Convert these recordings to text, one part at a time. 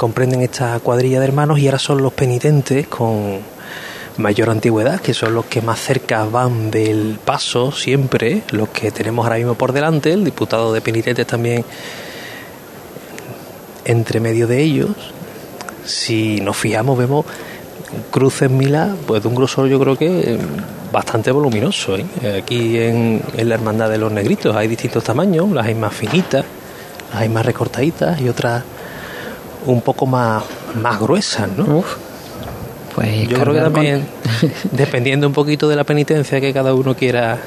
comprenden esta cuadrilla de hermanos y ahora son los penitentes con mayor antigüedad, que son los que más cerca van del paso siempre, los que tenemos ahora mismo por delante, el diputado de penitentes también entre medio de ellos. Si nos fijamos, vemos cruces Mila, pues de un grosor yo creo que bastante voluminoso. ¿eh? Aquí en, la Hermandad de los Negritos hay distintos tamaños, las hay más finitas, las hay más recortaditas y otras un poco más, más gruesas, ¿no? pues yo creo que también, dependiendo un poquito de la penitencia que cada uno quiera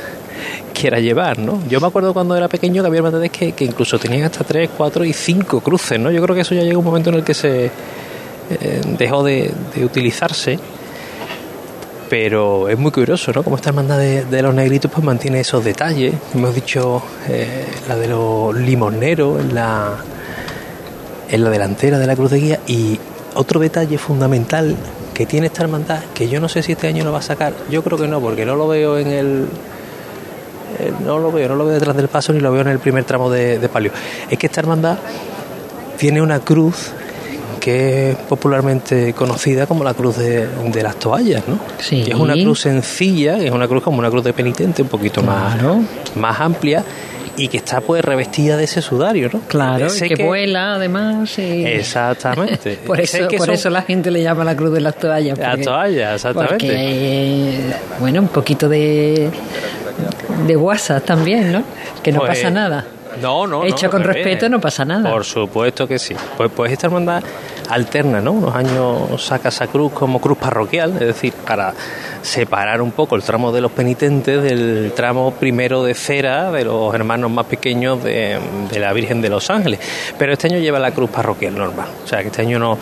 quiera llevar, ¿no? Yo me acuerdo cuando era pequeño que había hermandades que, que incluso tenían hasta tres, cuatro y cinco cruces, ¿no? Yo creo que eso ya llega un momento en el que se eh, dejó de, utilizarse pero es muy curioso, ¿no? Como esta hermandad de, los negritos pues mantiene esos detalles. Hemos dicho eh, la de los limoneros en la, en la delantera de la cruz de guía. Y otro detalle fundamental que tiene esta hermandad, que yo no sé si este año lo va a sacar, yo creo que no, porque no lo veo en el. Eh, no lo veo, no lo veo detrás del paso ni lo veo en el primer tramo de, de palio. Es que esta hermandad tiene una cruz que es popularmente conocida como la cruz de, las toallas, ¿no? Sí. es una cruz sencilla, es una cruz como una cruz de penitente, un poquito más, más amplia y que está pues revestida de ese sudario, ¿no? Claro, que, vuela además. Exactamente. por eso, por eso la gente le llama la cruz de las toallas. Las toallas, exactamente. Porque, bueno, un poquito de, de WhatsApp también, ¿no? Que no pues, pasa nada. No, no. Hecho con respeto no pasa nada. Por supuesto que sí. Pues, pues esta hermandad alterna, ¿no? Unos años saca esa cruz como cruz parroquial, es decir, para separar un poco el tramo de los penitentes del tramo primero de cera de los hermanos más pequeños de, la Virgen de los Ángeles. Pero este año lleva la cruz parroquial normal. O sea que este año no,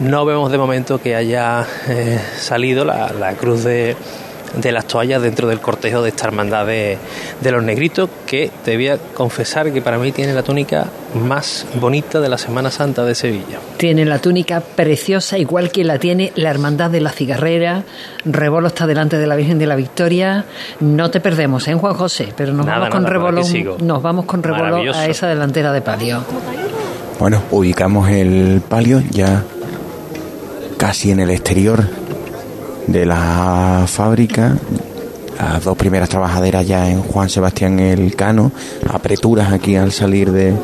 no vemos de momento que haya eh, salido la cruz de de las toallas dentro del cortejo de esta hermandad de, los negritos, que te voy a confesar que para mí tiene la túnica más bonita de la Semana Santa de Sevilla. Tiene la túnica preciosa, igual que la tiene la hermandad de la cigarrera. Rebolo está delante de la Virgen de la Victoria. No te perdemos, ¿eh, Juan José? Pero nos vamos con Rebolo, nos vamos con Rebolo a esa delantera de palio. Bueno, ubicamos el palio ya casi en el exterior de la fábrica, las dos primeras trabajaderas ya en Juan Sebastián el Cano, apreturas aquí al salir de,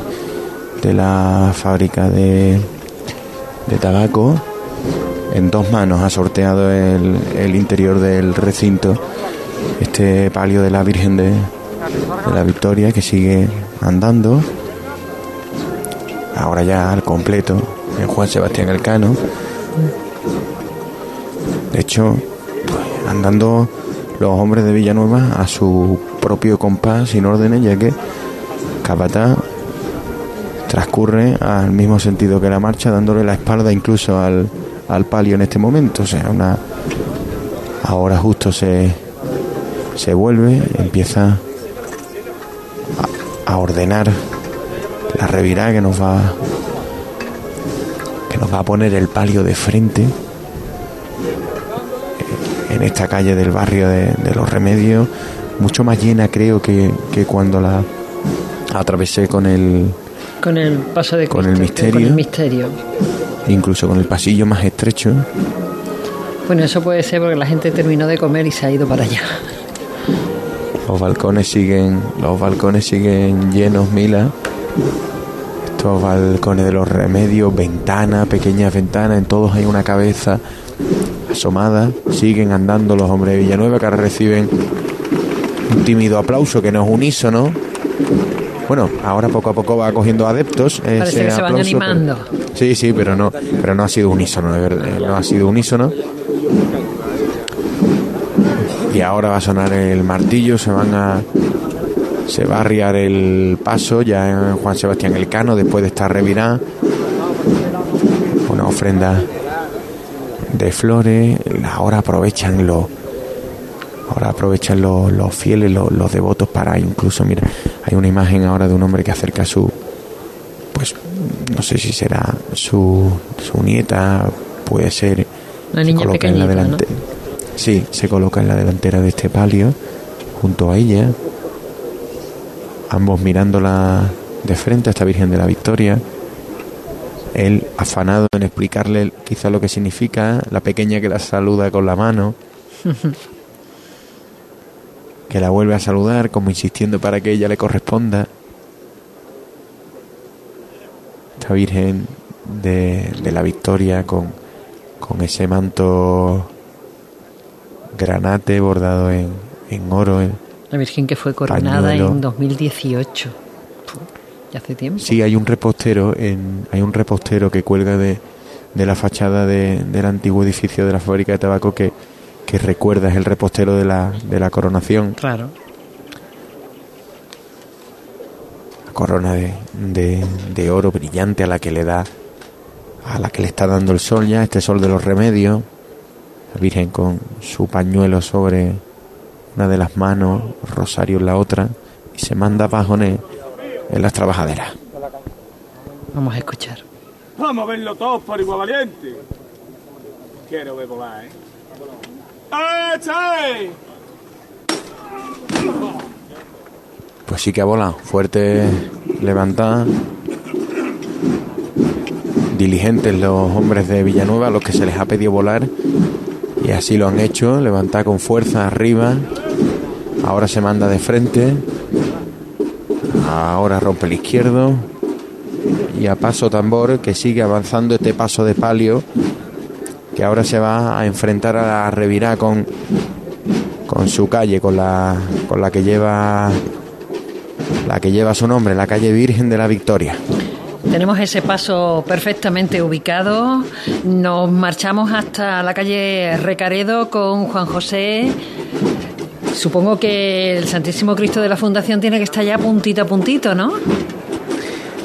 de la fábrica de, de tabaco. En dos manos ha sorteado el, el interior del recinto este palio de la Virgen de, de la Victoria que sigue andando. Ahora ya al completo en Juan Sebastián el Cano de hecho, andando los hombres de Villanueva a su propio compás sin órdenes, ya que Capatá transcurre al mismo sentido que la marcha, dándole la espalda incluso al, al palio en este momento. O sea, una ahora justo se, se vuelve, empieza a, a ordenar la revirada que nos va que nos va a poner el palio de frente en esta calle del barrio de, los remedios, mucho más llena creo que, cuando la atravesé con el con el paso de con el misterio, con el misterio, incluso con el pasillo más estrecho. Bueno, eso puede ser porque la gente terminó de comer y se ha ido para allá. Los balcones siguen, los balcones siguen llenos, Mila. Estos balcones de los remedios, ventanas, pequeñas ventanas, en todos hay una cabeza asomada, siguen andando los hombres de Villanueva que reciben un tímido aplauso que no es unísono. Bueno, ahora poco a poco va cogiendo adeptos. Parece que se van animando. sí, sí, pero no, pero no ha sido unísono, de verdad, no ha sido unísono. Y ahora va a sonar el martillo, se van a se va a arriar el paso ya en Juan Sebastián Elcano después de esta revirada. Una ofrenda de flores, ahora aprovechan los ahora aprovechan los, los fieles, los, devotos para incluso, mira, hay una imagen ahora de un hombre que acerca a su, pues no sé si será su, su nieta, puede ser, una niña pequeñita, en la delante Sí, se coloca en la delantera de este palio, junto a ella, ambos mirándola de frente a esta Virgen de la Victoria él afanado en explicarle quizá lo que significa, la pequeña que la saluda con la mano, que la vuelve a saludar como insistiendo para que ella le corresponda. Esta Virgen de, la Victoria con, con ese manto granate bordado en, en oro. la Virgen que fue coronada en 2018. Ya hace tiempo. Sí, hay un repostero, en, hay un repostero que cuelga de, de la fachada de, del antiguo edificio de la fábrica de tabaco que, que recuerda, es el repostero de la, de la coronación. Claro. La corona de, de, de oro brillante a la que le da, a la que le está dando el sol ya, este sol de los remedios. La Virgen con su pañuelo sobre una de las manos, rosario en la otra, y se manda bajones en las trabajaderas. Vamos a escuchar. Vamos a verlo todos por igual valiente. Quiero ver volar, ¿eh? ¡Eh, Pues sí que ha volado. Fuerte levantada. Diligentes los hombres de Villanueva, los que se les ha pedido volar. Y así lo han hecho. Levantar con fuerza arriba. Ahora se manda de frente. Ahora rompe el izquierdo. Y a paso tambor que sigue avanzando este paso de palio. Que ahora se va a enfrentar a la revirá con, con su calle, con la, con la que lleva la que lleva su nombre, la calle Virgen de la Victoria. Tenemos ese paso perfectamente ubicado. Nos marchamos hasta la calle Recaredo con Juan José Supongo que el Santísimo Cristo de la Fundación tiene que estar ya puntito a puntito, ¿no?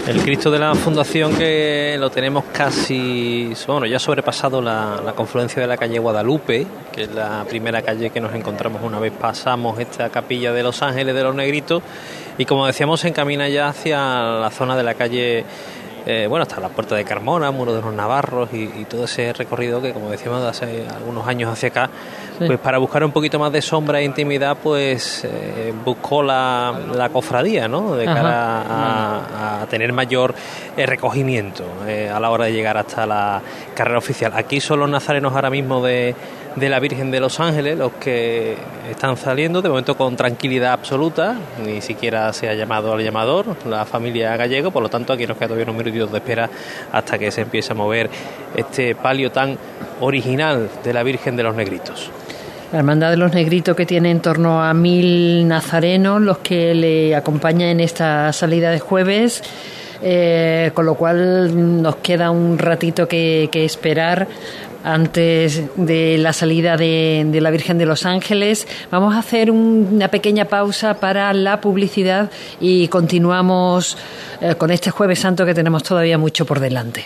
El Cristo de la Fundación que lo tenemos casi, bueno, ya sobrepasado la, confluencia de la calle Guadalupe, que es la primera calle que nos encontramos una vez pasamos esta capilla de Los Ángeles de los Negritos y como decíamos se encamina ya hacia la zona de la calle eh, bueno, hasta la puerta de Carmona, Muro de los Navarros y, todo ese recorrido que, como decíamos, hace algunos años hacia acá, pues para buscar un poquito más de sombra e intimidad, pues eh, buscó la, la, cofradía, ¿no? De cara a, tener mayor eh, recogimiento a la hora de llegar hasta la carrera oficial. Aquí son los nazarenos ahora mismo de de la Virgen de los Ángeles, los que están saliendo de momento con tranquilidad absoluta, ni siquiera se ha llamado al llamador, la familia gallego, por lo tanto aquí nos queda todavía unos minutitos de espera hasta que se empiece a mover este palio tan original de la Virgen de los Negritos. La Hermandad de los Negritos que tiene en torno a mil nazarenos, los que le acompañan en esta salida de jueves. Eh, con lo cual nos queda un ratito que, que esperar antes de la salida de, la Virgen de los Ángeles. Vamos a hacer una pequeña pausa para la publicidad y continuamos eh, con este jueves santo que tenemos todavía mucho por delante.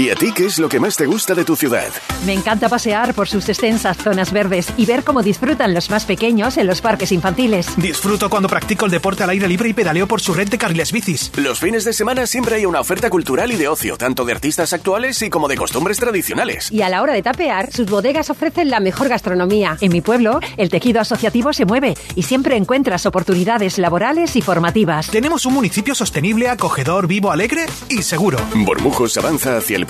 ¿Y a ti qué es lo que más te gusta de tu ciudad? Me encanta pasear por sus extensas zonas verdes y ver cómo disfrutan los más pequeños en los parques infantiles. Disfruto cuando practico el deporte al aire libre y pedaleo por su red de carriles bicis. Los fines de semana siempre hay una oferta cultural y de ocio, tanto de artistas actuales y como de costumbres tradicionales. Y a la hora de tapear, sus bodegas ofrecen la mejor gastronomía. En mi pueblo, el tejido asociativo se mueve y siempre encuentras oportunidades laborales y formativas. Tenemos un municipio sostenible, acogedor, vivo, alegre y seguro. Bormujos avanza hacia el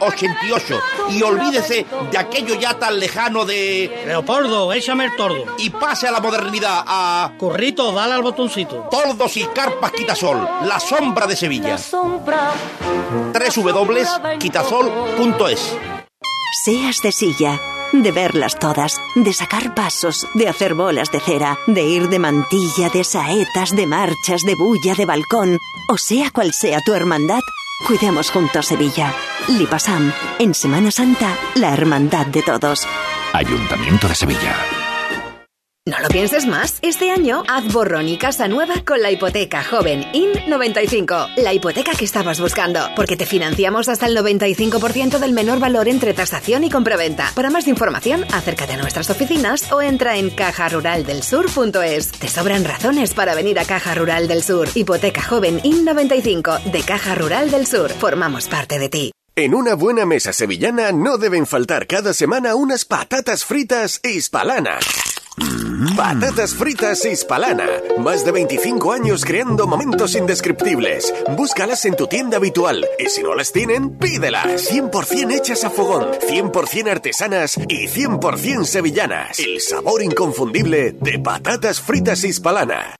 88. Y olvídese de aquello ya tan lejano de Leopoldo, échame el tordo. Y pase a la modernidad, a... Currito, dale al botoncito. Tordos y carpas Quitasol, la sombra de Sevilla. www.quitasol.es Seas de silla, de verlas todas, de sacar pasos, de hacer bolas de cera, de ir de mantilla, de saetas, de marchas, de bulla, de balcón, o sea cual sea tu hermandad, cuidemos juntos Sevilla. Lipasam, en Semana Santa, la hermandad de todos. Ayuntamiento de Sevilla. No lo pienses más. Este año haz borrón y casa nueva con la hipoteca joven IN95. La hipoteca que estabas buscando. Porque te financiamos hasta el 95% del menor valor entre tasación y compraventa. Para más información, acércate a nuestras oficinas o entra en cajaruraldelsur.es. Te sobran razones para venir a Caja Rural del Sur. Hipoteca joven IN95 de Caja Rural del Sur. Formamos parte de ti. En una buena mesa sevillana no deben faltar cada semana unas patatas fritas hispalana. Patatas fritas hispalana. Más de 25 años creando momentos indescriptibles. Búscalas en tu tienda habitual y si no las tienen, pídelas. 100% hechas a fogón, 100% artesanas y 100% sevillanas. El sabor inconfundible de patatas fritas hispalana.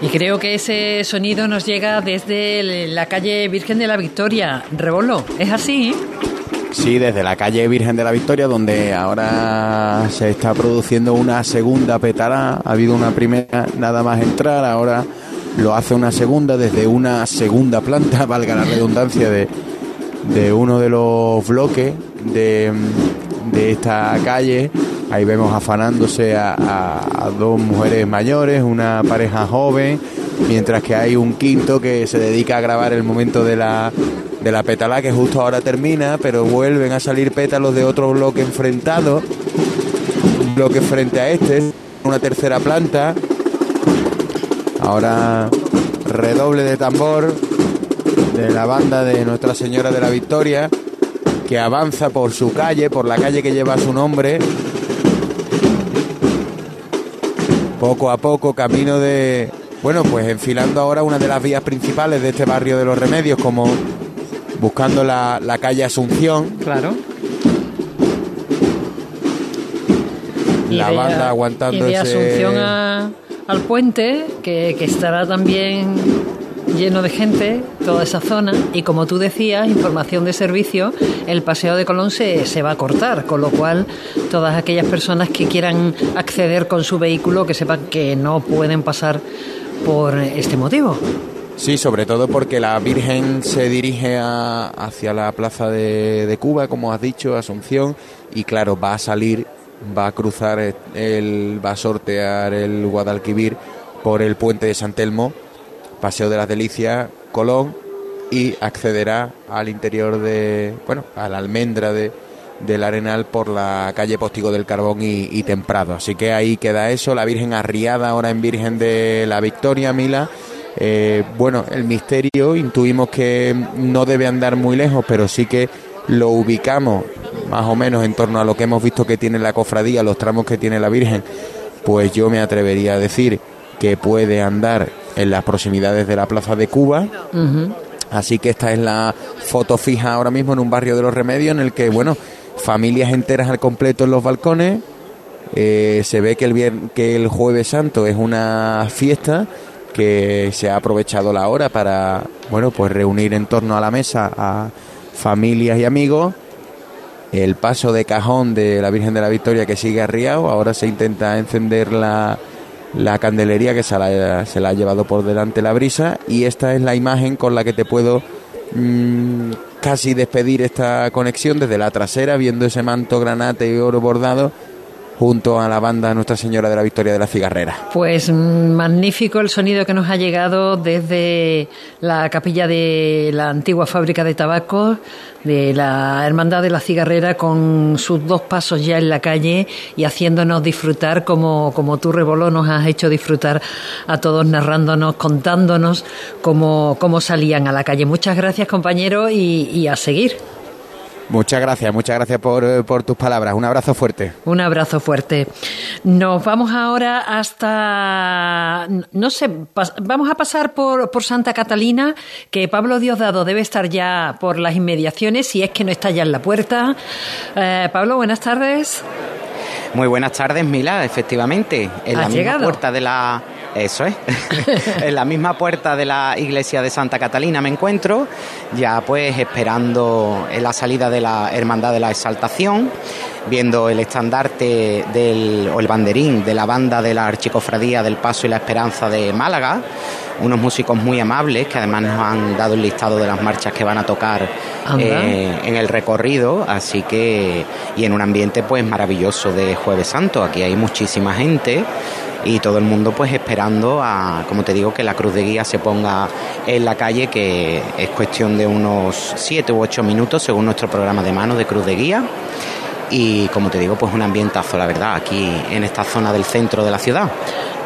Y creo que ese sonido nos llega desde la calle Virgen de la Victoria. Rebolo, ¿es así? Sí, desde la calle Virgen de la Victoria, donde ahora se está produciendo una segunda petara. Ha habido una primera nada más entrar, ahora lo hace una segunda desde una segunda planta, valga la redundancia, de, de uno de los bloques de, de esta calle Ahí vemos afanándose a, dos mujeres mayores, una pareja joven, mientras que hay un quinto que se dedica a grabar el momento de la, de la que justo ahora termina, pero vuelven a salir pétalos de otro bloque enfrentado, un bloque frente a este, una tercera planta. Ahora redoble de tambor de la banda de Nuestra Señora de la Victoria que avanza por su calle, por la calle que lleva su nombre, poco a poco, camino de, bueno, pues enfilando ahora una de las vías principales de este barrio de los remedios, como buscando la, calle Asunción. Claro. La banda aguantando y de Asunción al puente, que, que estará también lleno de gente, toda esa zona, y como tú decías, información de servicio, el paseo de Colón se, se va a cortar, con lo cual todas aquellas personas que quieran acceder con su vehículo, que sepan que no pueden pasar por este motivo. Sí, sobre todo porque la Virgen se dirige hacia la plaza de, de, Cuba, como has dicho, Asunción, y claro, va a salir, va a cruzar, el, va a sortear el Guadalquivir por el puente de San Telmo Paseo de las Delicias, Colón, y accederá al interior de, bueno, a la almendra de, del Arenal por la calle Postigo del Carbón y, Temprado. Así que ahí queda eso, la Virgen arriada ahora en Virgen de la Victoria, Mila. Eh, bueno, el misterio intuimos que no debe andar muy lejos, pero sí que lo ubicamos más o menos en torno a lo que hemos visto que tiene la cofradía, los tramos que tiene la Virgen, pues yo me atrevería a decir que puede andar en las proximidades de la Plaza de Cuba. Así que esta es la foto fija ahora mismo en un barrio de los Remedios en el que, bueno, familias enteras al completo en los balcones. Eh, se ve que el, que el jueves santo es una fiesta que se ha aprovechado la hora para, bueno, pues reunir en torno a la mesa a familias y amigos. El paso de cajón de la Virgen de la Victoria que sigue arriado. Ahora se intenta encender la, la candelería que se la, se la, ha llevado por delante la brisa. Y esta es la imagen con la que te puedo mm, casi despedir esta conexión desde la trasera, viendo ese manto granate y oro bordado junto a la banda Nuestra Señora de la Victoria de la Cigarrera. Pues mm, magnífico el sonido que nos ha llegado desde la capilla de la antigua fábrica de tabaco de la Hermandad de la Cigarrera con sus dos pasos ya en la calle y haciéndonos disfrutar como, como tú, Reboló, nos has hecho disfrutar a todos narrándonos, contándonos cómo, cómo salían a la calle. Muchas gracias, compañero, y, y a seguir. Muchas gracias, muchas gracias por, por, tus palabras. Un abrazo fuerte. Un abrazo fuerte. Nos vamos ahora hasta, no sé, vamos a pasar por, por Santa Catalina, que Pablo Diosdado debe estar ya por las inmediaciones, si es que no está ya en la puerta. Eh, Pablo, buenas tardes. Muy buenas tardes, Mila, efectivamente. En la misma puerta de la eso es. en la misma puerta de la iglesia de Santa Catalina me encuentro, ya pues esperando la salida de la Hermandad de la Exaltación, viendo el estandarte del, o el banderín de la banda de la Archicofradía del Paso y la Esperanza de Málaga, unos músicos muy amables que además nos han dado el listado de las marchas que van a tocar eh, en el recorrido, así que y en un ambiente pues maravilloso de Jueves Santo, aquí hay muchísima gente y todo el mundo pues esperando a, como te digo, que la cruz de guía se ponga en la calle, que es cuestión de unos 7 u 8 minutos según nuestro programa de mano de cruz de guía. Y como te digo, pues un ambientazo, la verdad, aquí en esta zona del centro de la ciudad.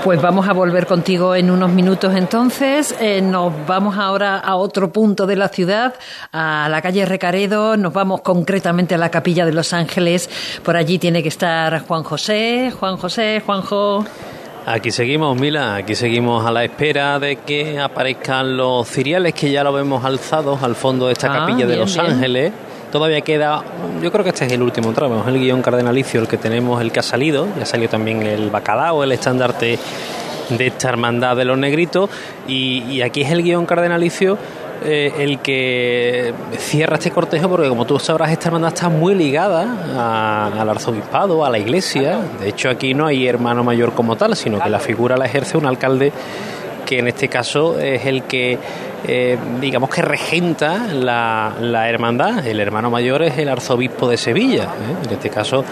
Pues vamos a volver contigo en unos minutos entonces. Eh, nos vamos ahora a otro punto de la ciudad, a la calle Recaredo. Nos vamos concretamente a la capilla de Los Ángeles. Por allí tiene que estar Juan José. Juan José, Juanjo. Aquí seguimos, Mila, aquí seguimos a la espera de que aparezcan los ciriales que ya lo vemos alzados al fondo de esta ah, capilla de Los Ángeles. Todavía queda, yo creo que este es el último tramo, es el guion cardenalicio el que tenemos, el que ha salido, ya salió también el bacalao, el estandarte de esta hermandad de los negritos, y, y aquí es el guion cardenalicio eh, el que cierra este cortejo, porque como tú sabrás, esta hermandad está muy ligada al arzobispado, a la iglesia. De hecho, aquí no hay hermano mayor como tal, sino que la figura la ejerce un alcalde que en este caso es el que, eh, digamos que regenta la, la, hermandad. El hermano mayor es el arzobispo de Sevilla, ¿eh? en este caso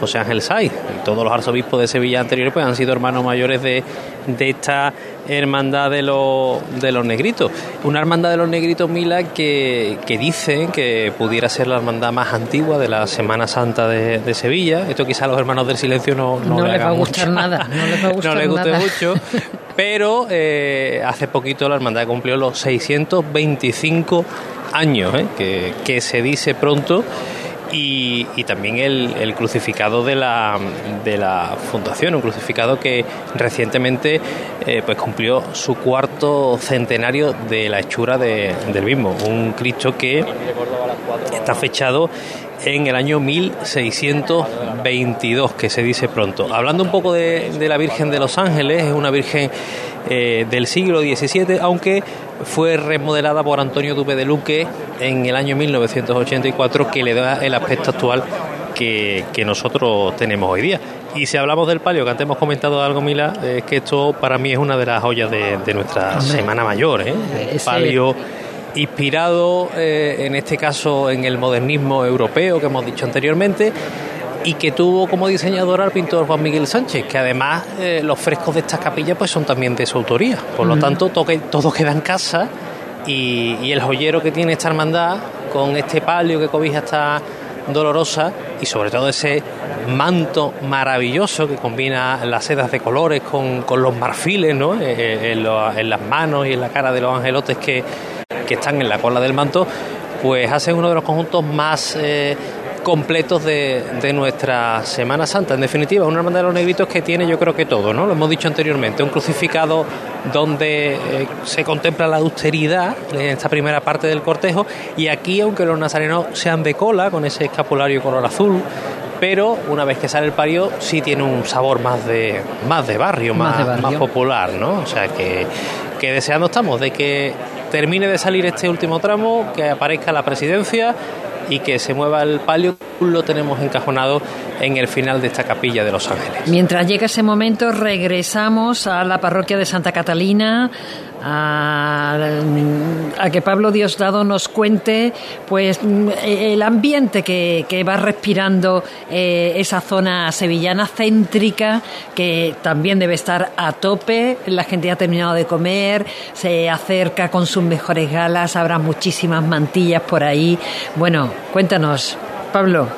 José Ángel Saiz. todos los arzobispos de Sevilla anteriores pues, han sido hermanos mayores de, de esta hermandad de, los, de los negritos. Una hermandad de los negritos Mila que, que dicen que pudiera ser la hermandad más antigua de la Semana Santa de, Sevilla. Esto quizá a los hermanos del silencio no, no, les va a gustar nada. No les va a gustar no les guste mucho. Pero eh, hace poquito la hermandad cumplió los 625 años, ¿eh? que, que se dice pronto y, también el, crucificado de la, de la fundación, un crucificado que recientemente eh, pues cumplió su cuarto centenario de la hechura del mismo, un Cristo que está fechado en el año 1622, que se dice pronto. Hablando un poco de, de la Virgen de los Ángeles, es una Virgen eh, del siglo XVII, aunque fue remodelada por Antonio Dupe de Luque en el año 1984, que le da el aspecto actual que, nosotros tenemos hoy día. Y si hablamos del palio, que antes hemos comentado algo, Mila, es que esto para mí es una de las joyas de, nuestra Semana Mayor. ¿eh? Palio inspirado, eh, en este caso, en el modernismo europeo que hemos dicho anteriormente y que tuvo como diseñador al pintor Juan Miguel Sánchez, que además eh, los frescos de estas capillas pues son también de su autoría. Por lo tanto, todo, todo queda en casa y, el joyero que tiene esta hermandad con este palio que cobija esta dolorosa y sobre todo ese manto maravilloso que combina las sedas de colores con, los marfiles ¿no? Eh, eh, en, las manos y en la cara de los angelotes que, están en la cola del manto, pues hace uno de los conjuntos más eh, completos de, de, nuestra Semana Santa. En definitiva, una hermandad de los negritos que tiene yo creo que todo, ¿no? Lo hemos dicho anteriormente, un crucificado donde eh, se contempla la austeridad en esta primera parte del cortejo y aquí, aunque los nazarenos sean de cola, con ese escapulario color azul, pero una vez que sale el pario sí tiene un sabor más de más de barrio, más, más, popular, ¿no? O sea que, que deseando estamos de que termine de salir este último tramo, que aparezca la presidencia y que se mueva el palio lo tenemos encajonado en el final de esta capilla de Los Ángeles. Mientras llega ese momento, regresamos a la parroquia de Santa Catalina, a, que Pablo Diosdado nos cuente pues el ambiente que, va respirando eh, esa zona sevillana céntrica que también debe estar a tope. La gente ya ha terminado de comer se acerca con sus mejores galas habrá muchísimas mantillas por ahí. Bueno cuéntanos Pablo.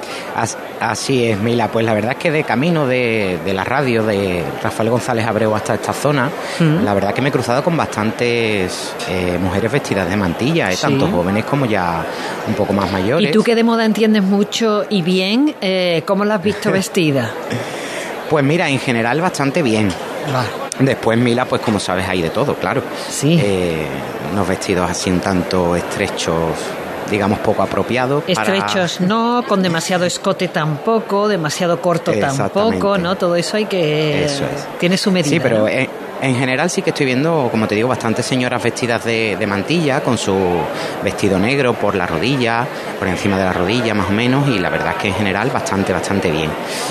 Así es, Mila. Pues la verdad es que de camino de, la radio de Rafael González Abreu hasta esta zona, mm. la verdad que me he cruzado con bastantes eh, mujeres vestidas de mantilla, eh, tanto jóvenes como ya un poco más mayores. ¿Y tú que de moda entiendes mucho y bien? Eh, ¿Cómo la has visto vestida? pues mira, en general bastante bien. Después, Mila, pues como sabes, hay de todo, claro. Sí. unos vestidos así un tanto estrechos digamos, poco apropiado. Estrechos no, con demasiado escote tampoco, demasiado corto tampoco, ¿no? Todo eso hay que... Eso Tiene su medida. Sí, pero en, general sí que estoy viendo, como te digo, bastantes señoras vestidas de, mantilla, con su vestido negro por la rodilla, por encima de la rodilla más o menos, y la verdad es que en general bastante, bastante bien.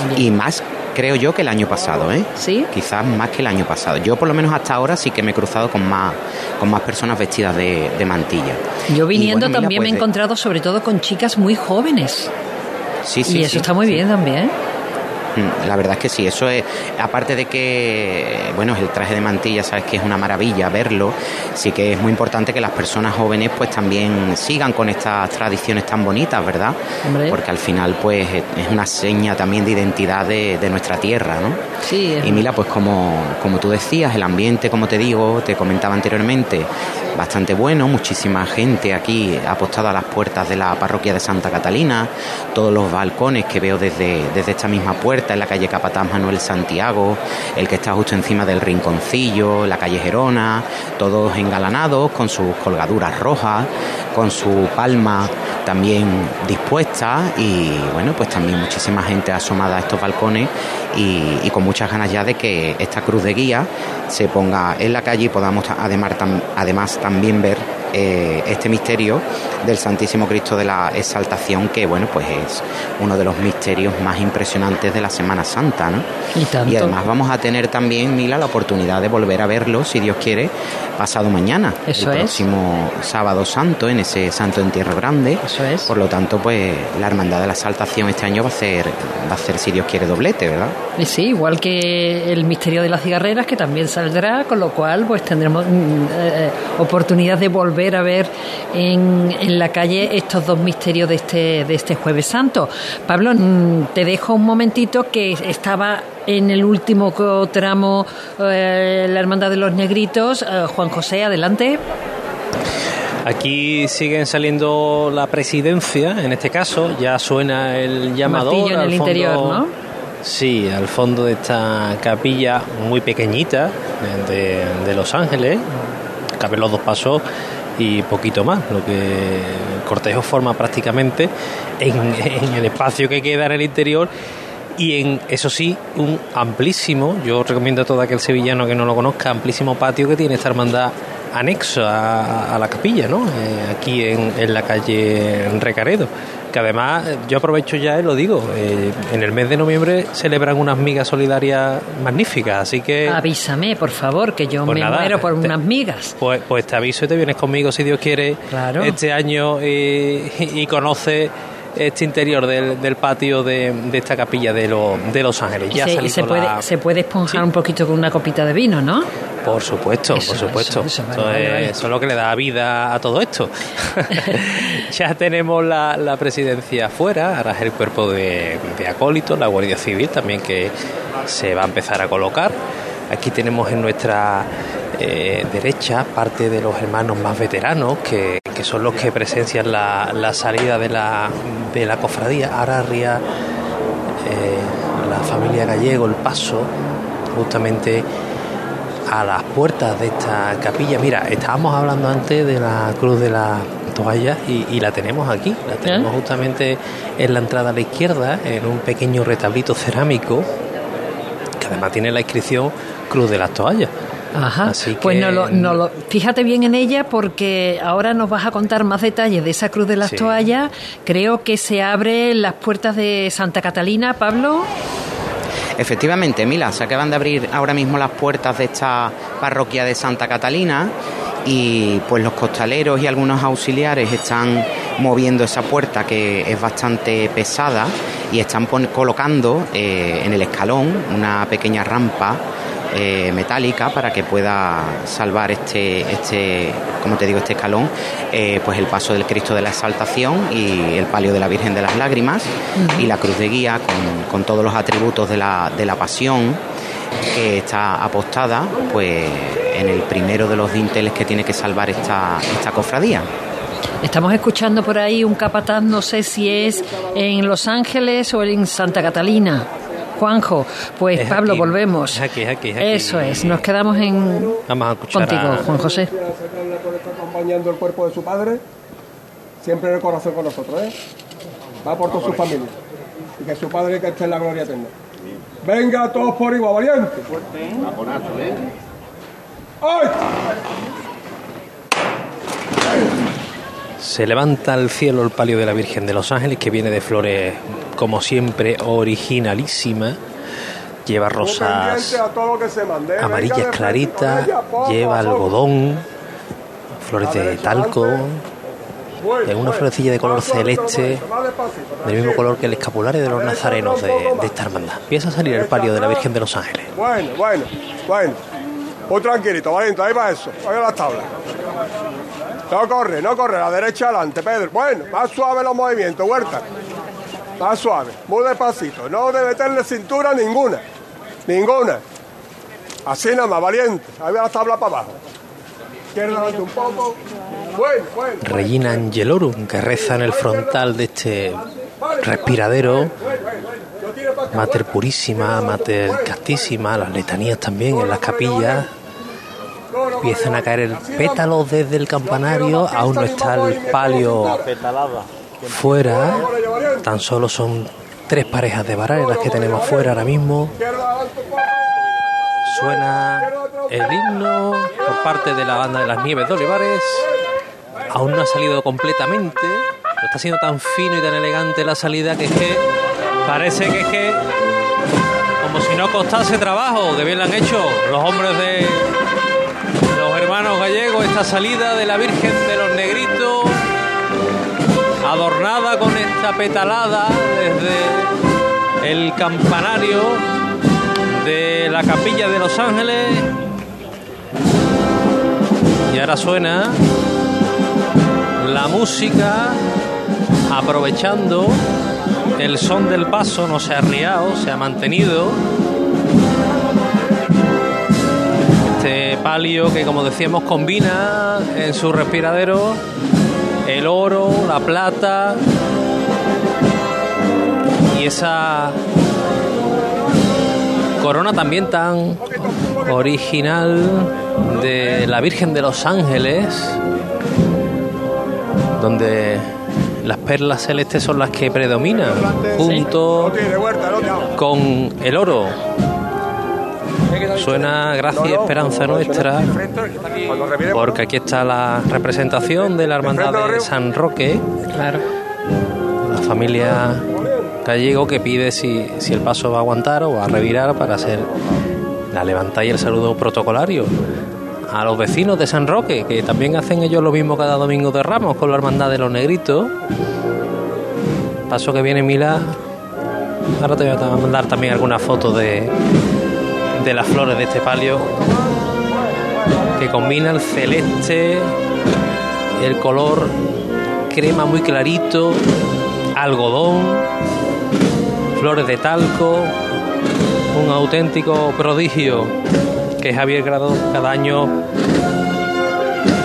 bien. Y más creo yo que el año pasado, ¿eh? Sí. Quizás más que el año pasado. Yo por lo menos hasta ahora sí que me he cruzado con más, con más personas vestidas de, mantilla. Yo viniendo también me he pues encontrado sobre todo con chicas muy jóvenes. Sí, sí. Y eso está muy bien también. Mm, la verdad es que sí, eso es, aparte de que, bueno, el traje de mantilla, sabes que es una maravilla verlo, sí que es muy importante que las personas jóvenes pues también sigan con estas tradiciones tan bonitas, ¿verdad? Porque al final pues es una seña también de identidad de, nuestra tierra, ¿no? Sí. Y mira, pues como, como tú decías, el ambiente, como te digo, te comentaba anteriormente, bastante bueno, muchísima gente aquí apostada a las puertas de la parroquia de Santa Catalina, todos los balcones que veo desde, desde esta misma puerta, en la calle Capataz Manuel Santiago, el que está justo encima del Rinconcillo, la calle Gerona, todos engalanados con sus colgaduras rojas, con su palma también dispuesta y bueno, pues también muchísima gente asomada a estos balcones y, con muchas ganas ya de que esta cruz de guía se ponga en la calle y podamos además también ver eh, este misterio del Santísimo Cristo de la Exaltación, que bueno, pues es uno de los misterios más impresionantes de la Semana Santa, ¿no? Y, además vamos a tener también, Mila, la oportunidad de volver a verlo, si Dios quiere, pasado mañana, Eso el próximo sábado santo, en ese Santo Entierro Grande. Eso es. Por lo tanto, pues la Hermandad de la Exaltación este año va a ser, va a ser, si Dios quiere, doblete, ¿verdad? Y sí, igual que el misterio de las cigarreras, que también saldrá, con lo cual pues tendremos mm, eh, oportunidad de volver a ver en, en, la calle estos dos misterios de este, de este jueves santo. Pablo, mm, te dejo un momentito que estaba en el último tramo eh, la Hermandad de los Negritos. Eh, Juan José, adelante. Aquí siguen saliendo la presidencia, en este caso, ya suena el llamador. en el interior, ¿no? Sí, al fondo de esta capilla muy pequeñita de, Los Ángeles, caben los dos pasos y poquito más, lo que el cortejo forma prácticamente en, el espacio que queda en el interior y en, eso sí, un amplísimo, yo recomiendo a todo aquel sevillano que no lo conozca, amplísimo patio que tiene esta hermandad anexo a, la capilla, ¿no? Eh, aquí en, la calle Recaredo. Que además, yo aprovecho ya y lo digo, eh, en el mes de noviembre celebran unas migas solidarias magníficas, así que... Avísame, por favor, que yo pues me muero por unas migas. Pues, pues te aviso y te vienes conmigo, si Dios quiere, este año eh, y conoce este interior del, patio de, esta capilla de, de Los Ángeles. Ya se, se, puede, se puede esponjar un poquito con una copita de vino, ¿no? Por supuesto, por supuesto. Eso, es, lo que le da vida a todo esto. ya tenemos la, presidencia fuera, ahora es el cuerpo de, de acólitos, la Guardia Civil también que se va a empezar a colocar. Aquí tenemos en nuestra eh, derecha parte de los hermanos más veteranos, que, son los que presencian la, salida de la, de la cofradía, Ararria, eh, la familia Gallego, el paso, justamente a las puertas de esta capilla. Mira, estábamos hablando antes de la cruz de la toalla y, la tenemos aquí, la tenemos ¿Eh? justamente en la entrada a la izquierda, en un pequeño retablito cerámico, que además tiene la inscripción Cruz de las Toallas. Ajá. Pues no lo, no lo, fíjate bien en ella porque ahora nos vas a contar más detalles de esa cruz de las toallas. Creo que se abren las puertas de Santa Catalina, Pablo. Efectivamente, Mila, se acaban de abrir ahora mismo las puertas de esta parroquia de Santa Catalina y pues los costaleros y algunos auxiliares están moviendo esa puerta que es bastante pesada y están colocando eh, en el escalón una pequeña rampa eh, metálica para que pueda salvar este, este como te digo, este escalón, eh, pues el paso del Cristo de la Exaltación y el palio de la Virgen de las Lágrimas y la cruz de guía con, todos los atributos de la, de la pasión que está apostada pues en el primero de los dinteles que tiene que salvar esta, esta cofradía. Estamos escuchando por ahí un capataz, no sé si es en Los Ángeles o en Santa Catalina. Juanjo. Pues Pablo, volvemos. aquí, aquí, Eso es, nos quedamos en contigo, Juan José. acompañando el cuerpo de su padre, siempre en el corazón con nosotros, ¿eh? Va por toda su familia. Y que su padre que esté en la gloria eterna. Venga todos por igual, valiente. ¿eh? ¡Ay! Se levanta al cielo el palio de la Virgen de los Ángeles, que viene de flores, como siempre, originalísima. Lleva rosas amarillas claritas, lleva algodón, flores de talco, de una florecilla de color celeste, del mismo color que el escapulario de los nazarenos de, esta hermandad. Empieza a salir el palio de la Virgen de los Ángeles. Bueno, bueno, bueno. Muy tranquilito, ahí va eso, ahí va las tablas. No corre, no corre, a la derecha adelante, Pedro. Bueno, más suave los movimientos, Huerta. Más suave, muy despacito. No debe meterle cintura ninguna. Ninguna. Así nada más, valiente. Ahí va la tabla para abajo. Un poco. Bueno, bueno. Regina Angelorum, que reza en el frontal de este respiradero. Mater Purísima, Mater Castísima, las letanías también en las capillas Empiezan a caer el pétalo desde el campanario, aún no está el palio fuera, tan solo son tres parejas de varales las que tenemos fuera ahora mismo. Suena el himno por parte de la banda de las Nieves de Olivares, aún no ha salido completamente, está siendo tan fino y tan elegante la salida que es que parece que es que como si no costase trabajo, que bien lo han hecho los hombres de hermanos gallegos, esta salida de la Virgen de los Negritos, adornada con esta petalada desde el campanario de la capilla de Los Ángeles. Y ahora suena la música aprovechando el son del paso, no se ha riado, se ha mantenido palio que como decíamos combina en su respiradero el oro, la plata y esa corona también tan original de la Virgen de los Ángeles, donde las perlas celestes son las que predominan, junto con el oro Suena gracia y esperanza nuestra, porque aquí está la representación de la hermandad de San Roque. Claro. La familia gallego que pide si, si el paso va a aguantar o va a revirar para hacer la levantada y el saludo protocolario a los vecinos de San Roque, que también hacen ellos lo mismo cada domingo de Ramos con la hermandad de los negritos. Paso que viene Mila. Ahora te voy a mandar también alguna foto de, de las flores de este palio que combina el celeste, el color crema muy clarito, algodón, flores de talco, un auténtico prodigio que Javier Grado cada año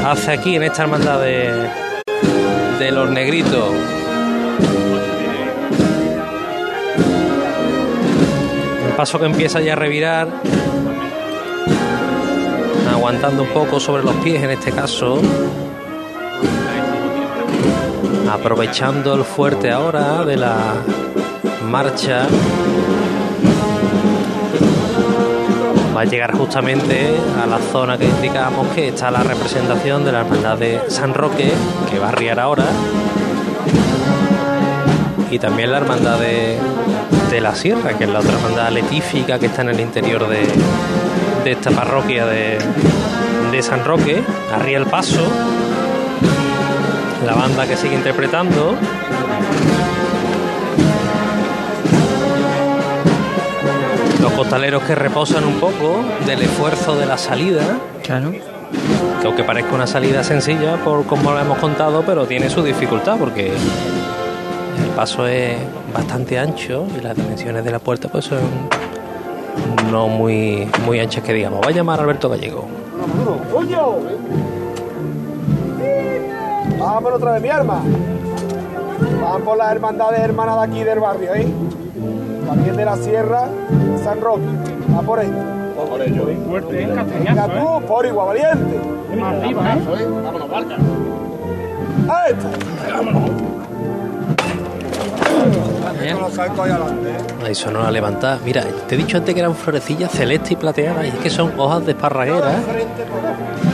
hace aquí en esta hermandad de, de los negritos. Paso que empieza ya a revirar, aguantando un poco sobre los pies en este caso, aprovechando el fuerte ahora de la marcha. Va a llegar justamente a la zona que indicamos que está la representación de la hermandad de San Roque, que va a arriar ahora, y también la hermandad de, la Sierra, que es la otra hermandad letífica que está en el interior de, esta parroquia de, de San Roque, arría el paso, la banda que sigue interpretando. Los costaleros que reposan un poco del esfuerzo de la salida. Claro. Que aunque parezca una salida sencilla, por como lo hemos contado, pero tiene su dificultad porque paso es bastante ancho y las dimensiones de la puerta pues son no muy, muy anchas que digamos. Va a llamar a Alberto Gallego. Vamos otra vez, mi arma. Vamos por las hermandades hermanas de aquí del barrio, ¿eh? También de la Sierra, San Roque. Va por ahí. Por ello. Fuerte, ¿eh? Venga tú, por igual, valiente. Arriba, ¿eh? Vámonos, barca. Ahí está. Vámonos. Ahí sonó la levantada. Mira, te he dicho antes que eran florecillas celeste y plateadas, y es que son hojas de esparraguera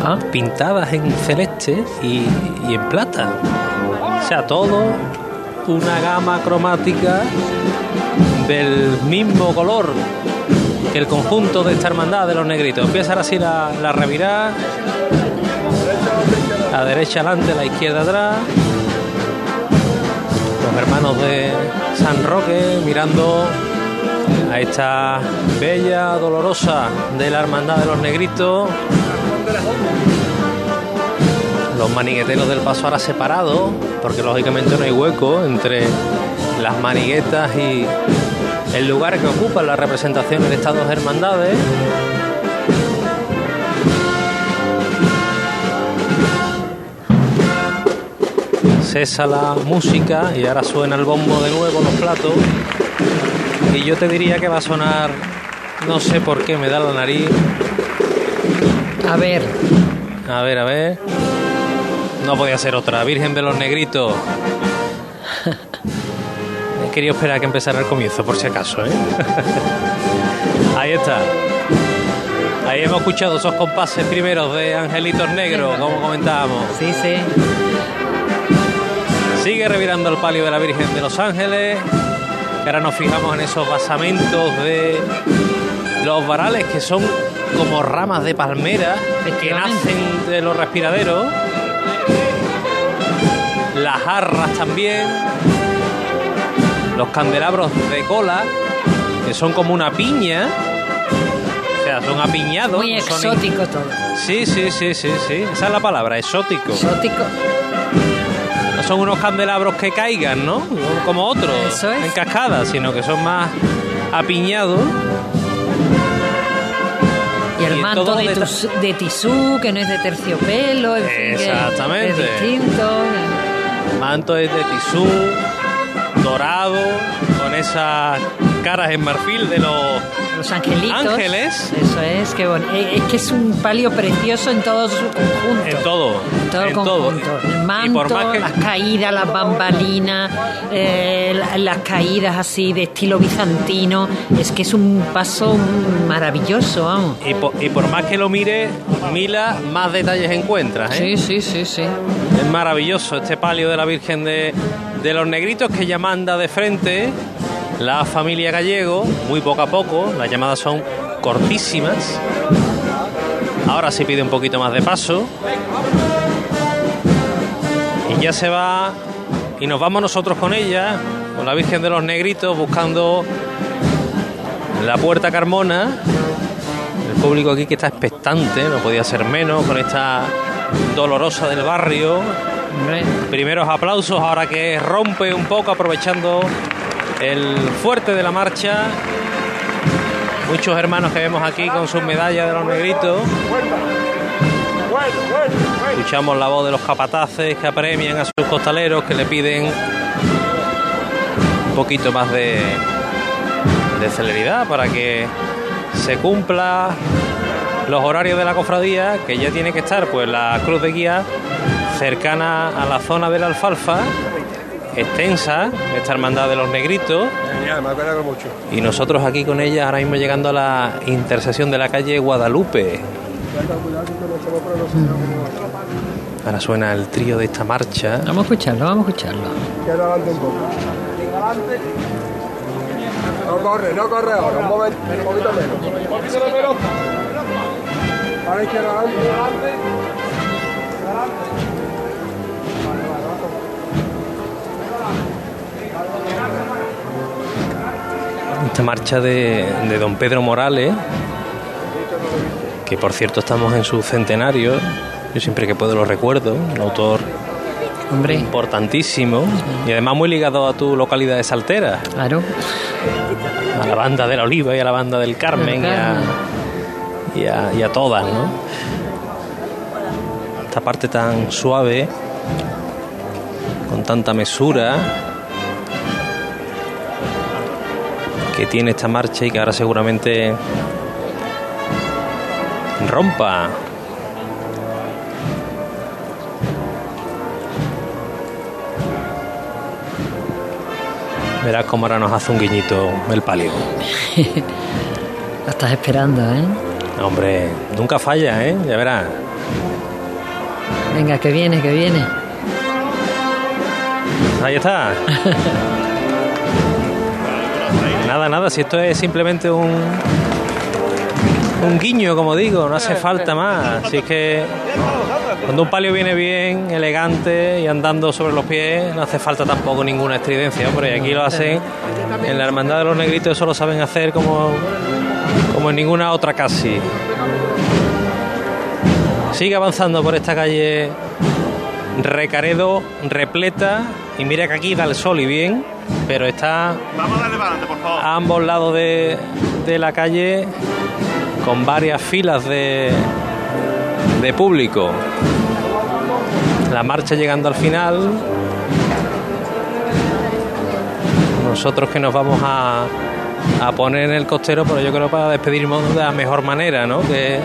¿ah? pintadas en celeste y, y en plata. O sea, todo una gama cromática del mismo color que el conjunto de esta hermandad de los negritos. Empieza así la, la revirada. La derecha adelante, la izquierda atrás. Hermanos de San Roque mirando a esta bella, dolorosa de la hermandad de los negritos. Los manigueteros del paso ahora separados, porque lógicamente no hay hueco entre las maniguetas y el lugar que ocupan las representaciones de estas dos hermandades. Cesa la música y ahora suena el bombo de nuevo, los platos. Y yo te diría que va a sonar, no sé por qué me da la nariz. A ver. A ver, a ver. No podía ser otra. Virgen de los Negritos. quería esperar a que empezara el comienzo, por si acaso. ¿eh? Ahí está. Ahí hemos escuchado esos compases primeros de Angelitos Negros, como comentábamos. Sí, sí. Sigue revirando el palio de la Virgen de los Ángeles. ahora nos fijamos en esos basamentos de los varales que son como ramas de palmera que nacen de los respiraderos. Las jarras también los candelabros de cola, que son como una piña. O sea, son apiñados. Muy exótico todo. Sí, sí, sí, sí, sí. Esa es la palabra, exótico. Exótico. No son unos candelabros que caigan, ¿no? Como otros en cascada, sino que son más apiñados. Y el manto de, tisú, que no es de terciopelo, en Exactamente. es distinto. El manto es de tisú, dorado, con esas caras en marfil de los, los angelitos. ángeles. Eso es, que bueno, eh, es que es un palio precioso en todo su conjunto. En todo. En todo el conjunto. El manto, las caídas, las bambalinas, eh, las caídas así de estilo bizantino. Es que es un paso maravilloso, vamos. Y por, y por más que lo mire, Mila, más detalles encuentras. ¿eh? Sí, sí, sí, sí. Es maravilloso este palio de la Virgen de de los negritos que ya manda de frente la familia gallego, muy poco a poco, las llamadas son cortísimas. Ahora sí pide un poquito más de paso. Y ya se va y nos vamos nosotros con ella, con la Virgen de los Negritos, buscando la puerta Carmona. El público aquí que está expectante, no podía ser menos, con esta dolorosa del barrio. Primeros aplausos ahora que rompe un poco aprovechando el fuerte de la marcha. Muchos hermanos que vemos aquí con sus medallas de los negritos. Escuchamos la voz de los capataces que apremian a sus costaleros, que le piden un poquito más de, de celeridad para que se cumpla los horarios de la cofradía, que ya tiene que estar pues la cruz de guía cercana a la zona de la alfalfa, extensa, esta hermandad de los negritos. Y nosotros aquí con ella, ahora mismo llegando a la intersección de la calle Guadalupe. Ahora suena el trío de esta marcha. Vamos a escucharlo, vamos a escucharlo. No corre, no corre ahora, un, momento, un poquito menos. Un poquito menos. Ahora izquierda adelante. Esta marcha de, de don Pedro Morales, que por cierto estamos en su centenario, yo siempre que puedo lo recuerdo, un autor Hombre. importantísimo y además muy ligado a tu localidad de Saltera. Claro. A la banda de la Oliva y a la banda del Carmen, Y, a, y, a, todas, ¿no? Esta parte tan suave, con tanta mesura, que tiene esta marcha y que ahora seguramente rompa Verás cómo ahora nos hace un guiñito el palio. La estás esperando, ¿eh? Hombre, nunca falla, ¿eh? Ya verás. Venga, que viene, que viene. Ahí está. nada, nada, si esto es simplemente un un guiño, como digo, no hace falta más. Así que cuando un palio viene bien, elegante y andando sobre los pies, no hace falta tampoco ninguna estridencia, hombre. Y aquí lo hacen en la Hermandad de los Negritos, eso lo saben hacer como, como en ninguna otra casi. Sigue avanzando por esta calle Recaredo, repleta. Y mira que aquí da el sol y bien, pero está a ambos lados de, de la calle con varias filas de, de público. La marcha llegando al final. Nosotros que nos vamos a, a poner en el costero, pero yo creo para despedirnos de la mejor manera, ¿no? Que...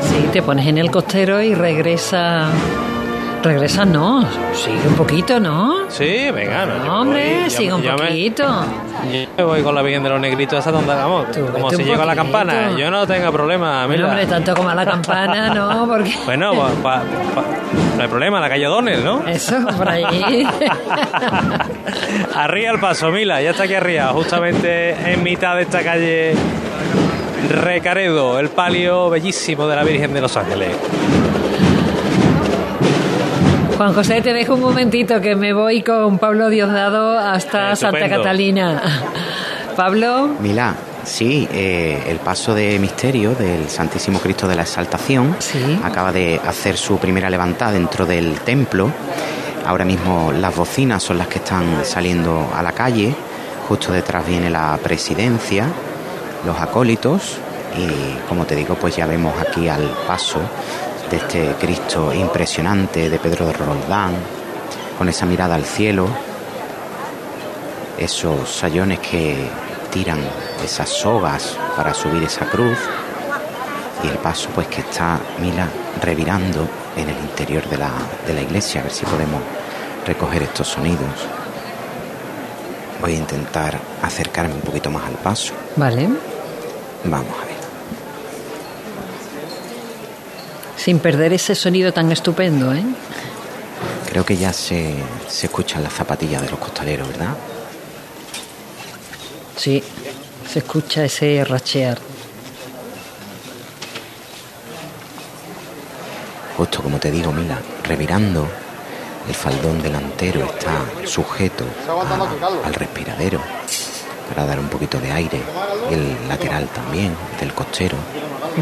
Sí, te pones en el costero y regresa Regresa, no. Sigue un poquito, ¿no? Sí, venga, no. hombre, sigue un poquito. yo me voy con la Virgen de los Negritos hasta donde vamos. Como si llego a la campana. Yo no tengo problema. Mira. hombre, tanto como a la campana, no, porque. Bueno, no hay problema, la calle Donel, ¿no? Eso, por allí. arriba el paso, Mila, ya está aquí arriba, justamente en mitad de esta calle Recaredo, el palio bellísimo de la Virgen de los Ángeles. Juan José, te dejo un momentito que me voy con Pablo Diosdado hasta Santa Catalina. Pablo. Milá, sí, eh, el paso de misterio del Santísimo Cristo de la Exaltación acaba de hacer su primera levantada dentro del templo. Ahora mismo las bocinas son las que están saliendo a la calle. Justo detrás viene la presidencia, los acólitos y como te digo, pues ya vemos aquí al paso de este Cristo impresionante de Pedro de Roldán, con esa mirada al cielo, esos sayones que tiran esas sogas para subir esa cruz y el paso pues que está Mila revirando en el interior de la, de la iglesia, a ver si podemos recoger estos sonidos. Voy a intentar acercarme un poquito más al paso. Vale. Vamos a ver. Sin perder ese sonido tan estupendo, ¿eh? Creo que ya se, se escuchan las zapatillas de los costaleros, ¿verdad? Sí, se escucha ese rachear. Justo como te digo, Mila, revirando, el faldón delantero está sujeto al respiradero para dar un poquito de aire. Y el lateral también, del costero.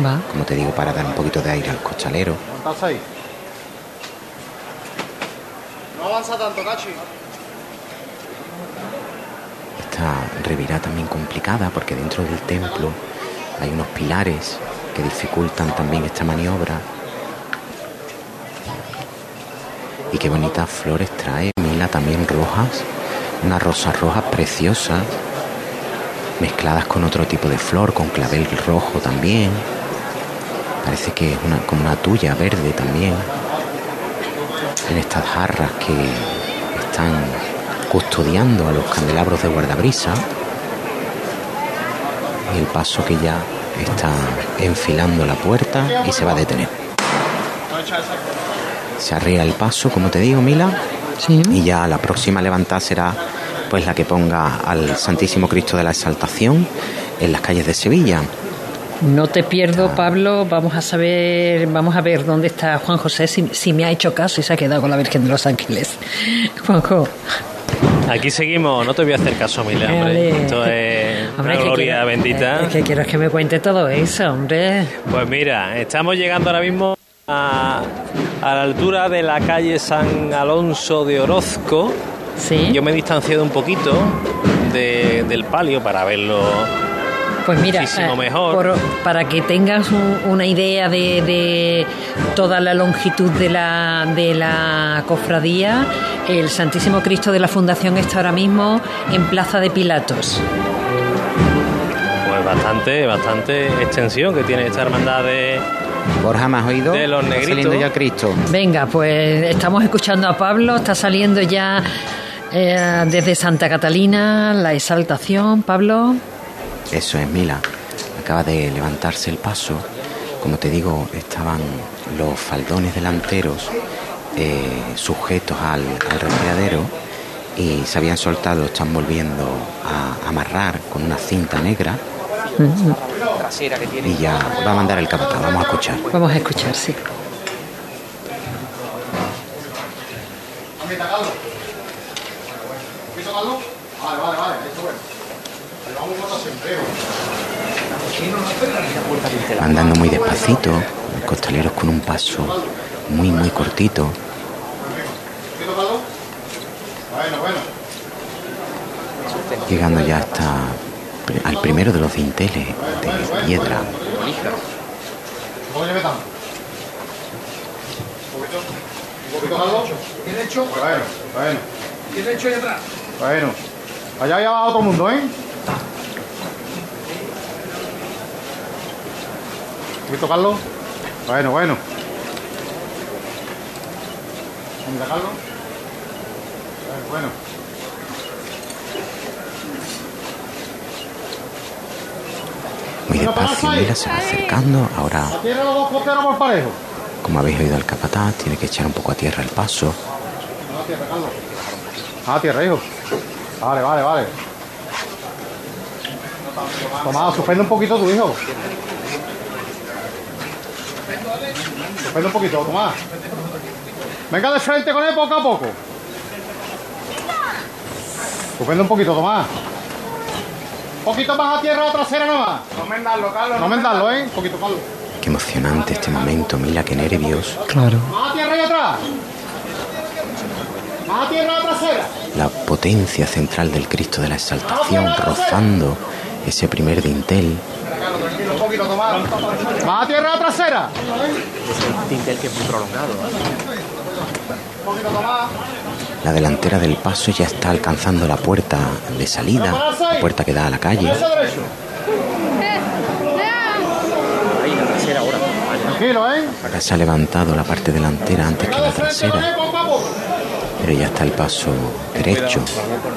Va. Como te digo, para dar un poquito de aire al costalero. No avanza tanto, Cachi. Esta revirá también complicada porque dentro del templo hay unos pilares que dificultan también esta maniobra. Y qué bonitas flores trae Mila también rojas, unas rosas rojas preciosas, mezcladas con otro tipo de flor, con clavel rojo también. Parece que es una, como una tuya verde también. En estas jarras que están custodiando a los candelabros de guardabrisa. Y el paso que ya está enfilando la puerta y se va a detener. Se arrea el paso, como te digo, Mila. Y ya la próxima levantada será pues la que ponga al Santísimo Cristo de la Exaltación en las calles de Sevilla. No te pierdo, Pablo. Vamos a saber, vamos a ver dónde está Juan José, si, me ha hecho caso y se ha quedado con la Virgen de los Ángeles. Juanjo. Aquí seguimos, no te voy a hacer caso, Mila, hombre. Esto es una gloria bendita. Es que quiero que me cuente todo eso, hombre. Pues mira, estamos llegando ahora mismo a, la altura de la calle San Alonso de Orozco. Sí. Yo me he distanciado un poquito del palio para verlo pues mira, eh, mejor. para que tengas una idea de, toda la longitud de la, de la cofradía, el Santísimo Cristo de la Fundación está ahora mismo en Plaza de Pilatos. Pues bastante, bastante extensión que tiene esta hermandad de, Borja, ¿me has oído? De los negritos. saliendo ya Cristo. Venga, pues estamos escuchando a Pablo, está saliendo ya eh, desde Santa Catalina la exaltación, Pablo. Eso es, Mila. Acaba de levantarse el paso. Como te digo, estaban los faldones delanteros eh, sujetos al, al y se habían soltado, están volviendo a amarrar con una cinta negra. Y ya va a mandar el capataz, vamos a escuchar. Vamos a escuchar, sí. Vale, vale, vale, Andando muy despacito, los costaleros con un paso muy, muy cortito. Llegando ya hasta al primero de los dinteles de piedra. hecho? Bueno, bueno. hecho ahí atrás? Bueno. Allá ya va otro mundo, ¿eh? ¿Quieres tocarlo? Bueno, bueno. ¿Vamos a dejarlo? Bueno. Muy despacio, mira, se va acercando. Ahora, como habéis oído al capataz, tiene que echar un poco a tierra el paso. A tierra, hijo. Vale, vale, vale. Tomás, suspende un poquito tu hijo. Suspende un poquito, Tomás. Venga de frente con él poco a poco. Suspende un poquito, Tomás. Un poquito más a tierra trasera nomás. No mendarlo, Carlos. No mendarlo, ¿eh? Un poquito, Carlos. Qué emocionante este momento, mira qué nervios. Claro. Más a tierra y atrás. La potencia central del Cristo de la Exaltación rozando ese primer dintel. ¡Más a tierra trasera! Ese dintel que es muy prolongado. La delantera del paso ya está alcanzando la puerta de salida, la puerta que da a la calle. ¿eh? Ahora se ha levantado la parte delantera antes que la trasera. Pero ya está el paso derecho.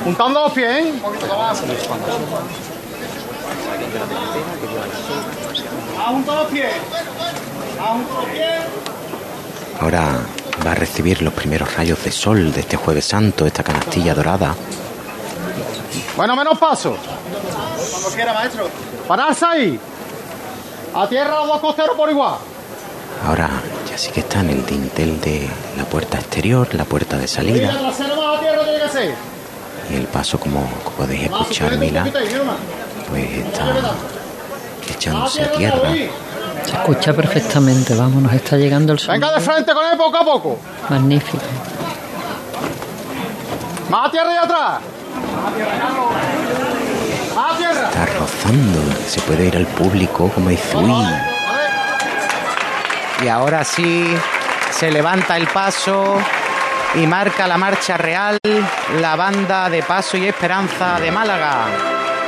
Juntando los pies, ¿eh? los pies. Ahora va a recibir los primeros rayos de sol de este jueves santo, esta canastilla dorada. Bueno, menos paso. Cuando quiera, maestro. Pararse ahí. A tierra los dos costeros por igual. Ahora ya sí que está en el dintel de la puerta exterior, la puerta de salida. Y el paso, como, podéis escuchar, Mila, pues está echándose a tierra. Se escucha perfectamente, vamos, nos está llegando el sonido. Venga de frente con él poco a poco. Magnífico. Más a tierra y atrás. Más a tierra. Está rozando, se puede ir al público como dice, uy. Y ahora sí se levanta el paso y marca la marcha real la banda de Paso y Esperanza de Málaga.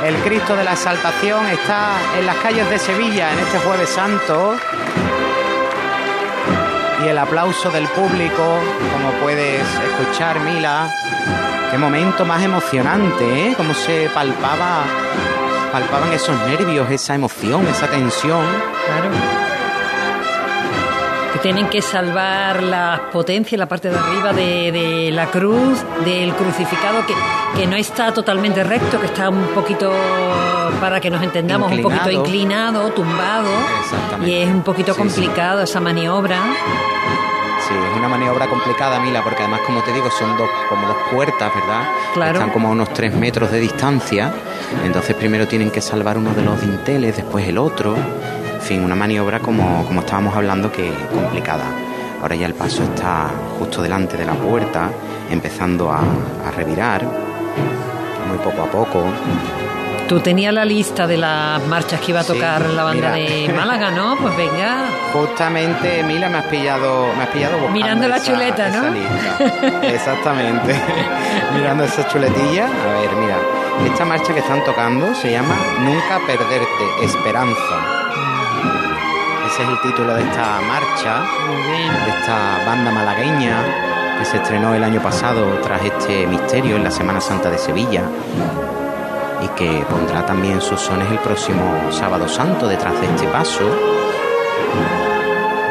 El Cristo de la Exaltación está en las calles de Sevilla en este jueves santo. Y el aplauso del público, como puedes escuchar, Mila. Qué momento más emocionante, ¿eh? Cómo se palpaba, palpaban esos nervios, esa emoción, esa tensión. Claro que tienen que salvar la potencia, la parte de arriba de, la cruz, del crucificado, que, que, no está totalmente recto, que está un poquito, para que nos entendamos, un poquito inclinado, tumbado. Y es un poquito complicado esa maniobra. Sí, es una maniobra complicada, Mila, porque además, como te digo, son dos, como dos puertas, ¿verdad? Claro. Están como a unos tres metros de distancia. Entonces, primero tienen que salvar uno de los dinteles, después el otro fin, una maniobra como, como estábamos hablando que complicada. Ahora ya el paso está justo delante de la puerta, empezando a, a revirar, muy poco a poco. Tú tenías la lista de las marchas que iba a tocar la banda de Málaga, ¿no? Pues venga. Justamente, Mila, me has pillado, me has pillado Mirando la chuleta, ¿no? Exactamente. Mirando esa chuletilla. A ver, mira. Esta marcha que están tocando se llama Nunca perderte, esperanza es el título de esta marcha, de esta banda malagueña que se estrenó el año pasado tras este misterio en la Semana Santa de Sevilla y que pondrá también sus sones el próximo sábado santo detrás de este paso.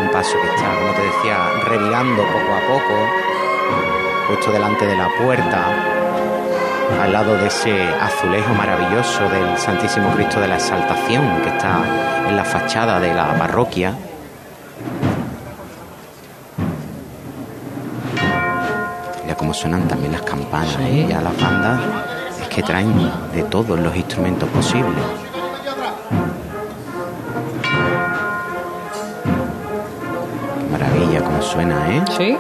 Un paso que está, como te decía, revirando poco a poco, justo delante de la puerta, al lado de ese azulejo maravilloso del Santísimo Cristo de la Exaltación que está en la fachada de la parroquia. Ya como suenan también las campanas, ¿eh? ya las bandas es que traen de todos los instrumentos posibles. Qué maravilla como suena, ¿eh? Sí.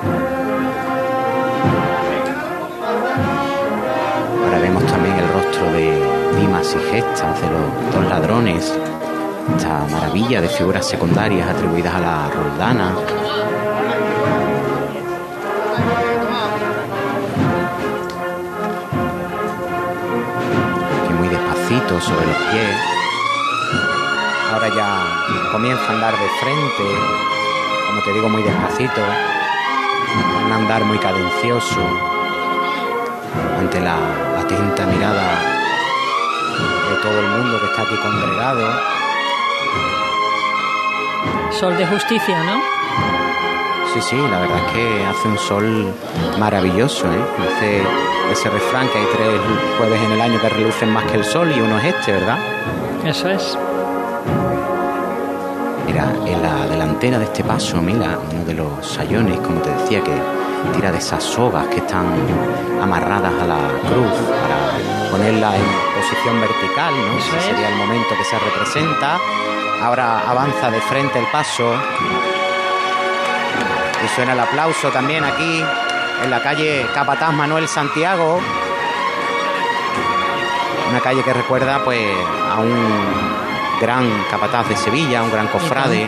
De Dimas y Gestas, de los dos ladrones, esta maravilla de figuras secundarias atribuidas a la Roldana. Que muy despacito sobre los pies. Ahora ya comienza a andar de frente, como te digo, muy despacito. Un andar muy cadencioso ante la atenta mirada de todo el mundo que está aquí congregado. Sol de justicia, ¿no? Sí, sí, la verdad es que hace un sol maravilloso, ¿eh? Dice ese refrán que hay tres jueves en el año que relucen más que el sol y uno es este, ¿verdad? Eso es. Mira, en la delantera de este paso, mira, uno de los sayones, como te decía, que tira de esas sogas que están amarradas a la cruz para ponerla en posición vertical, ¿no? Ese sería el momento que se representa. Ahora avanza de frente el paso. Y suena el aplauso también aquí en la calle Capataz Manuel Santiago. Una calle que recuerda pues a un gran capataz de Sevilla, un gran cofrade.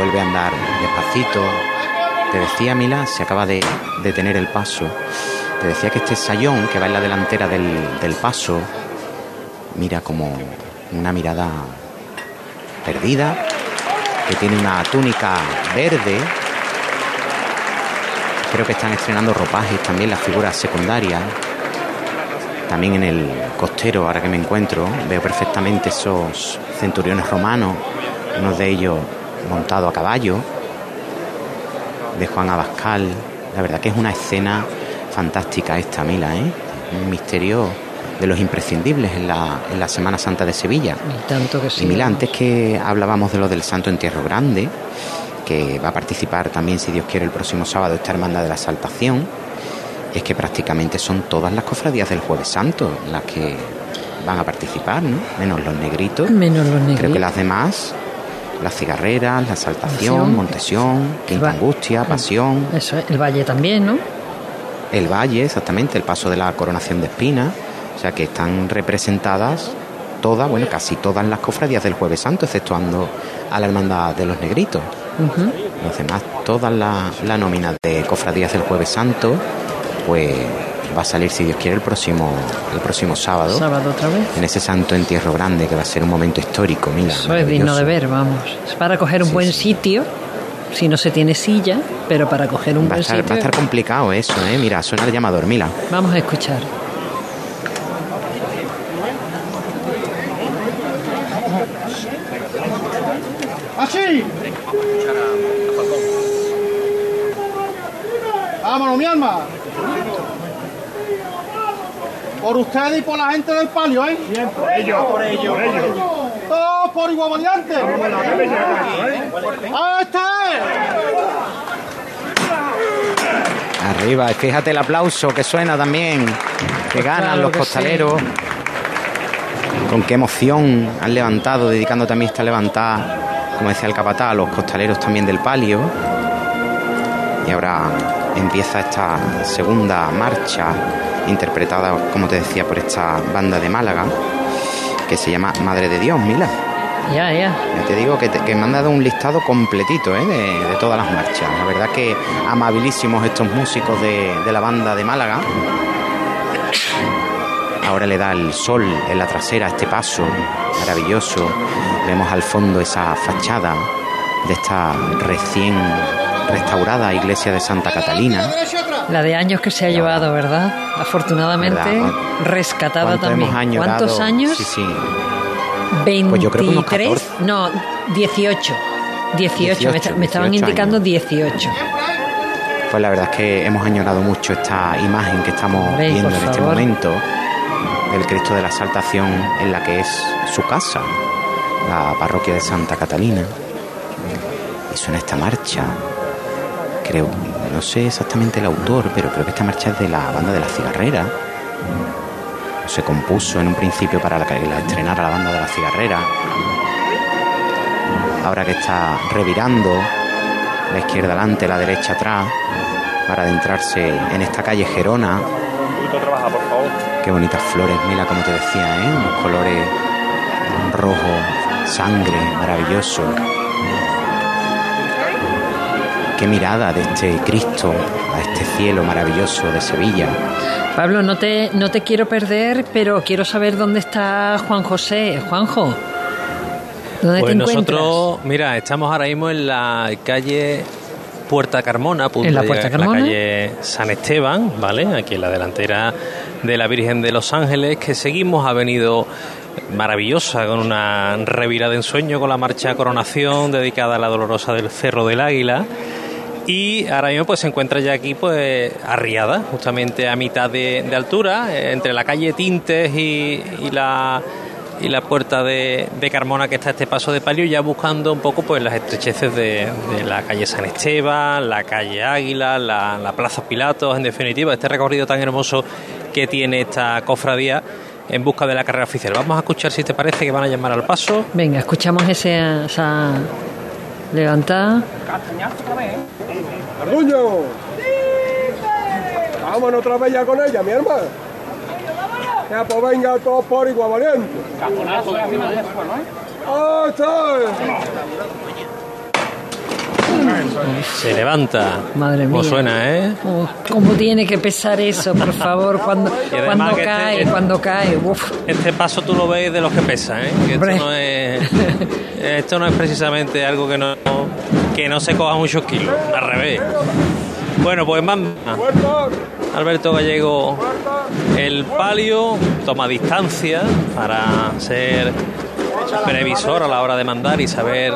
Vuelve a andar despacito. Te decía, Mila, se acaba de detener el paso. Te decía que este sayón que va en la delantera del, paso mira como una mirada perdida, que tiene una túnica verde. Creo que están estrenando ropajes también las figuras secundarias. También en el costero, ahora que me encuentro, veo perfectamente esos centuriones romanos, unos de ellos montado a caballo, de Juan Abascal. La verdad que es una escena fantástica esta, Mila, ¿eh? Un misterio de los imprescindibles en la, en la Semana Santa de Sevilla. Y tanto que sí. Y Mila, antes que hablábamos de lo del Santo Entierro Grande, que va a participar también, si Dios quiere, el próximo sábado esta Hermandad de la Saltación, es que prácticamente son todas las cofradías del Jueves Santo las que van a participar, ¿no? Menos los negritos. Menos los negritos. Creo que las demás, las cigarreras, la Saltación, Montesión, Quinta Angustia, Pasión. Eso es, el Valle también, ¿no? El Valle, exactamente, el paso de la coronación de espina. O sea que están representadas todas, bueno, casi todas las cofradías del Jueves Santo, exceptuando a la Hermandad de los Negritos. Los demás, todas las la nóminas de cofradías del Jueves Santo, pues va a salir, si Dios quiere, el próximo, el próximo sábado. Sábado otra vez. En ese Santo Entierro Grande, que va a ser un momento histórico, mira. Eso es digno de ver, vamos. Es para coger un buen sitio, si no se tiene silla, pero para coger un buen sitio. Va a estar complicado eso, ¿eh? Mira, suena el llamador, mira. Vamos a escuchar. ¡Así! Vámonos, mi alma. Por ustedes y por la gente del palio, ¿eh? Bien, por ellos, por ellos, por ellos. Todos por igual valiente. ¡Este Arriba, fíjate el aplauso que suena también, que ganan los costaleros. Con qué emoción han levantado, dedicando también esta levantada, como decía el capataz, a los costaleros también del palio. Y ahora empieza esta segunda marcha interpretada, como te decía, por esta banda de Málaga, que se llama Madre de Dios, Mila. Ya, ya. Ya te digo que, que, me han dado un listado completito ¿eh? de, de, todas las marchas. La verdad que amabilísimos estos músicos de, de la banda de Málaga. Ahora le da el sol en la trasera este paso maravilloso. Vemos al fondo esa fachada de esta recién restaurada iglesia de Santa Catalina. La de años que se ha llevado, ¿verdad? Afortunadamente ¿Verdad? rescatada también. Añorado? ¿Cuántos años? Sí, sí. 23, Pues yo creo que unos 14. no, 18. 18, 18, me, está- me estaban 18 indicando 18. Pues la verdad es que hemos añorado mucho esta imagen que estamos viendo en este momento del Cristo de la Saltación en la que es su casa, la parroquia de Santa Catalina. Y suena esta marcha. Creo, no sé exactamente el autor, pero creo que esta marcha es de la banda de la cigarrera. Se compuso en un principio para la que la estrenara la banda de la cigarrera. Ahora que está revirando la izquierda adelante, la derecha atrás, para adentrarse en esta calle Gerona. Un poquito de trabajar, por favor. Qué bonitas flores, mira como te decía, ¿eh? Unos colores rojo, sangre, maravilloso. Qué mirada de este Cristo a este cielo maravilloso de Sevilla. Pablo, no te, no te quiero perder, pero quiero saber dónde está Juan José. Juanjo, ¿dónde Pues te encuentras? nosotros, mira, estamos ahora mismo en la calle Puerta Carmona, punto ¿En la de Puerta a Carmona? la calle San Esteban, ¿vale? Aquí en la delantera de la Virgen de los Ángeles, que seguimos, ha venido maravillosa, con una revirada de ensueño, con la marcha Coronación, dedicada a la Dolorosa del Cerro del Águila. Y ahora mismo pues se encuentra ya aquí pues arriada, justamente a mitad de, altura, eh, entre la calle Tintes y, la y la puerta de, de Carmona que está a este paso de palio, ya buscando un poco pues las estrecheces de, de la calle San Esteban, la calle Águila, la, la Plaza Pilatos, en definitiva, este recorrido tan hermoso que tiene esta cofradía en busca de la carrera oficial. Vamos a escuchar si te parece que van a llamar al paso. Venga, escuchamos ese, esa levantada. ¡Carduño! Vámonos otra vez ya con ella, mi hermano. Ya pues venga todos por igual valiente. ¡Ah, está! Se levanta. Madre ¿Cómo mía. suena, eh? Oh, ¿Cómo tiene que pesar eso, por favor? Cuando, que este- cae, cuando cae. Uf. Este paso tú lo ves de los que pesa, ¿eh? Que esto no es esto no es precisamente algo que no que no se coja muchos kilos, al revés. Bueno, pues más Alberto Gallego el palio toma distancia para ser previsor a la hora de mandar y saber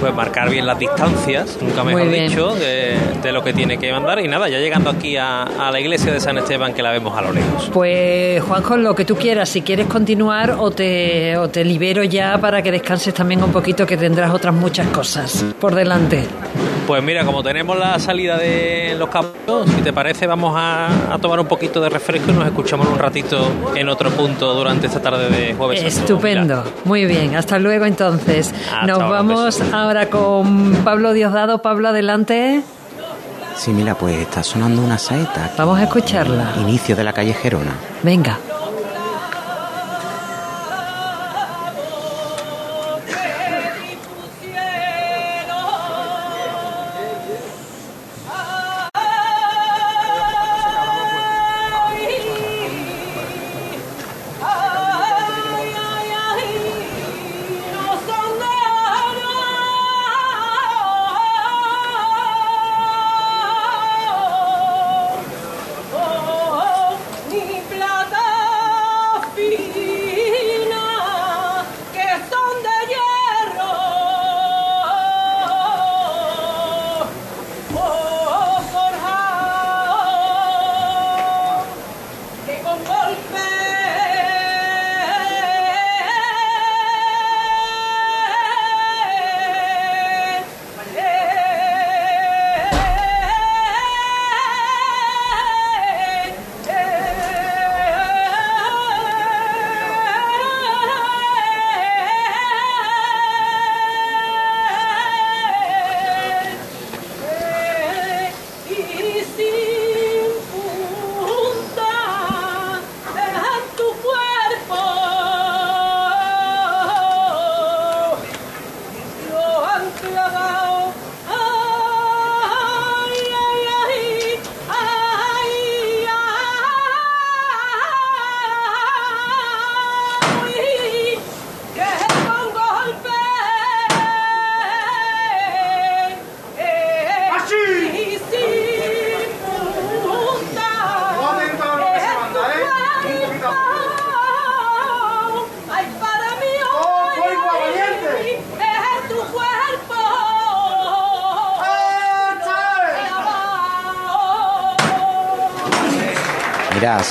pues marcar bien las distancias, nunca mejor dicho, de, lo que tiene que mandar. Y nada, ya llegando aquí a, la iglesia de San Esteban que la vemos a lo lejos. Pues Juanjo, lo que tú quieras, si quieres continuar o te, o te libero ya para que descanses también un poquito que tendrás otras muchas cosas por delante. Pues mira, como tenemos la salida de los campos, si te parece, vamos a, tomar un poquito de refresco y nos escuchamos un ratito en otro punto durante esta tarde de jueves. Estupendo, muy bien, hasta luego entonces. nos vamos ahora con Pablo Diosdado. Pablo, adelante. Sí, mira, pues está sonando una saeta. Vamos a escucharla. Inicio de la calle Gerona. Venga.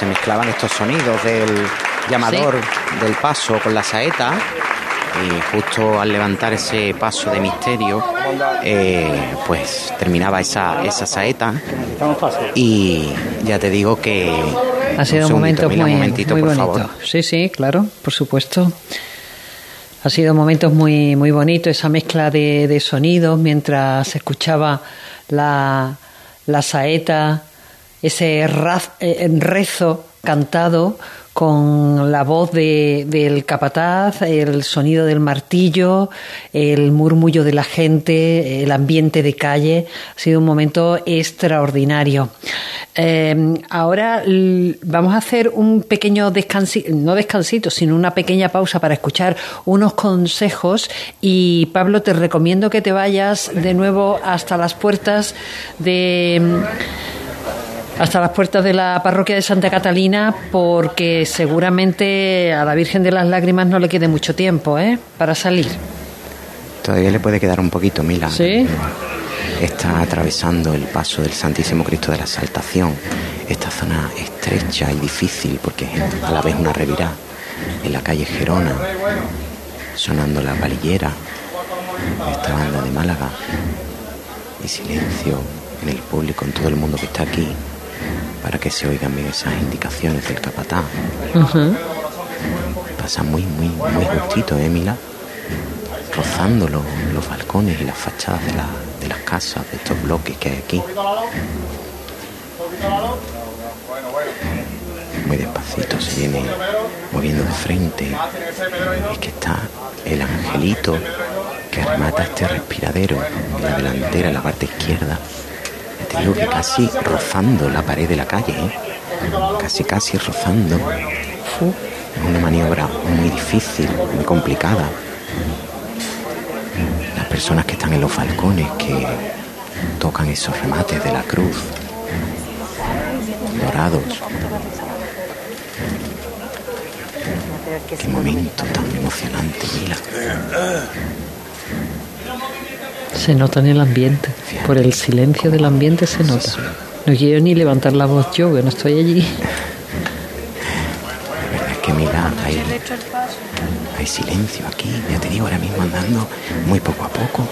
Se mezclaban estos sonidos del llamador del paso con la saeta y justo al levantar ese paso de misterio eh, pues terminaba esa, esa saeta. Y ya te digo que ha sido un momento muy, muy bonito. sí sí claro por supuesto. Ha sido momentos muy muy bonitos esa mezcla de, de sonidos mientras se escuchaba la, la saeta ese eh, rezo cantado con la voz de, del capataz, el sonido del martillo, el murmullo de la gente, el ambiente de calle. Ha sido un momento extraordinario. Eh, ahora vamos a hacer un pequeño descansito, no descansito, sino una pequeña pausa para escuchar unos consejos. Y Pablo, te recomiendo que te vayas de nuevo hasta las puertas de hasta las puertas de la parroquia de Santa Catalina porque seguramente a la Virgen de las Lágrimas no le quede mucho tiempo ¿eh? para salir. Todavía le puede quedar un poquito, Mila. Sí. Está atravesando el paso del Santísimo Cristo de la Saltación. Esta zona estrecha y difícil porque es a la vez una revirada. En la calle Gerona, sonando la valillera, esta banda de Málaga. Y silencio en el público, en todo el mundo que está aquí para que se oigan bien esas indicaciones del capataz. Pasa muy, muy, muy justito, ¿eh, Mila? Rozando los, balcones y las fachadas de, las casas, de estos bloques que hay aquí. Muy despacito se viene moviendo de frente. Es que está el angelito que remata este respiradero en la delantera, en la parte izquierda digo que casi rozando la pared de la calle, ¿eh? casi casi rozando. Es una maniobra muy difícil, muy complicada. Las personas que están en los falcones, que tocan esos remates de la cruz, dorados. Qué momento tan emocionante, Mila. Se nota en el ambiente. Por el silencio del ambiente se nota. No quiero ni levantar la voz yo, que no estoy allí. Es que mira, hay, hay silencio aquí. Ya te digo, ahora mismo andando muy poco a poco,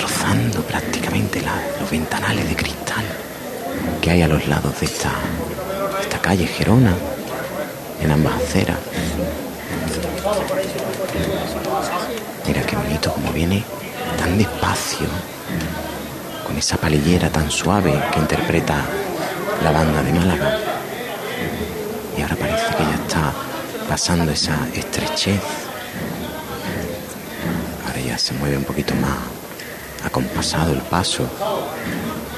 rozando prácticamente los ventanales de cristal que hay a los lados de esta, esta calle Gerona, en ambas aceras. Mira qué bonito como viene tan despacio, con esa palillera tan suave que interpreta la banda de Málaga. Y ahora parece que ya está pasando esa estrechez. Ahora ya se mueve un poquito más acompasado el paso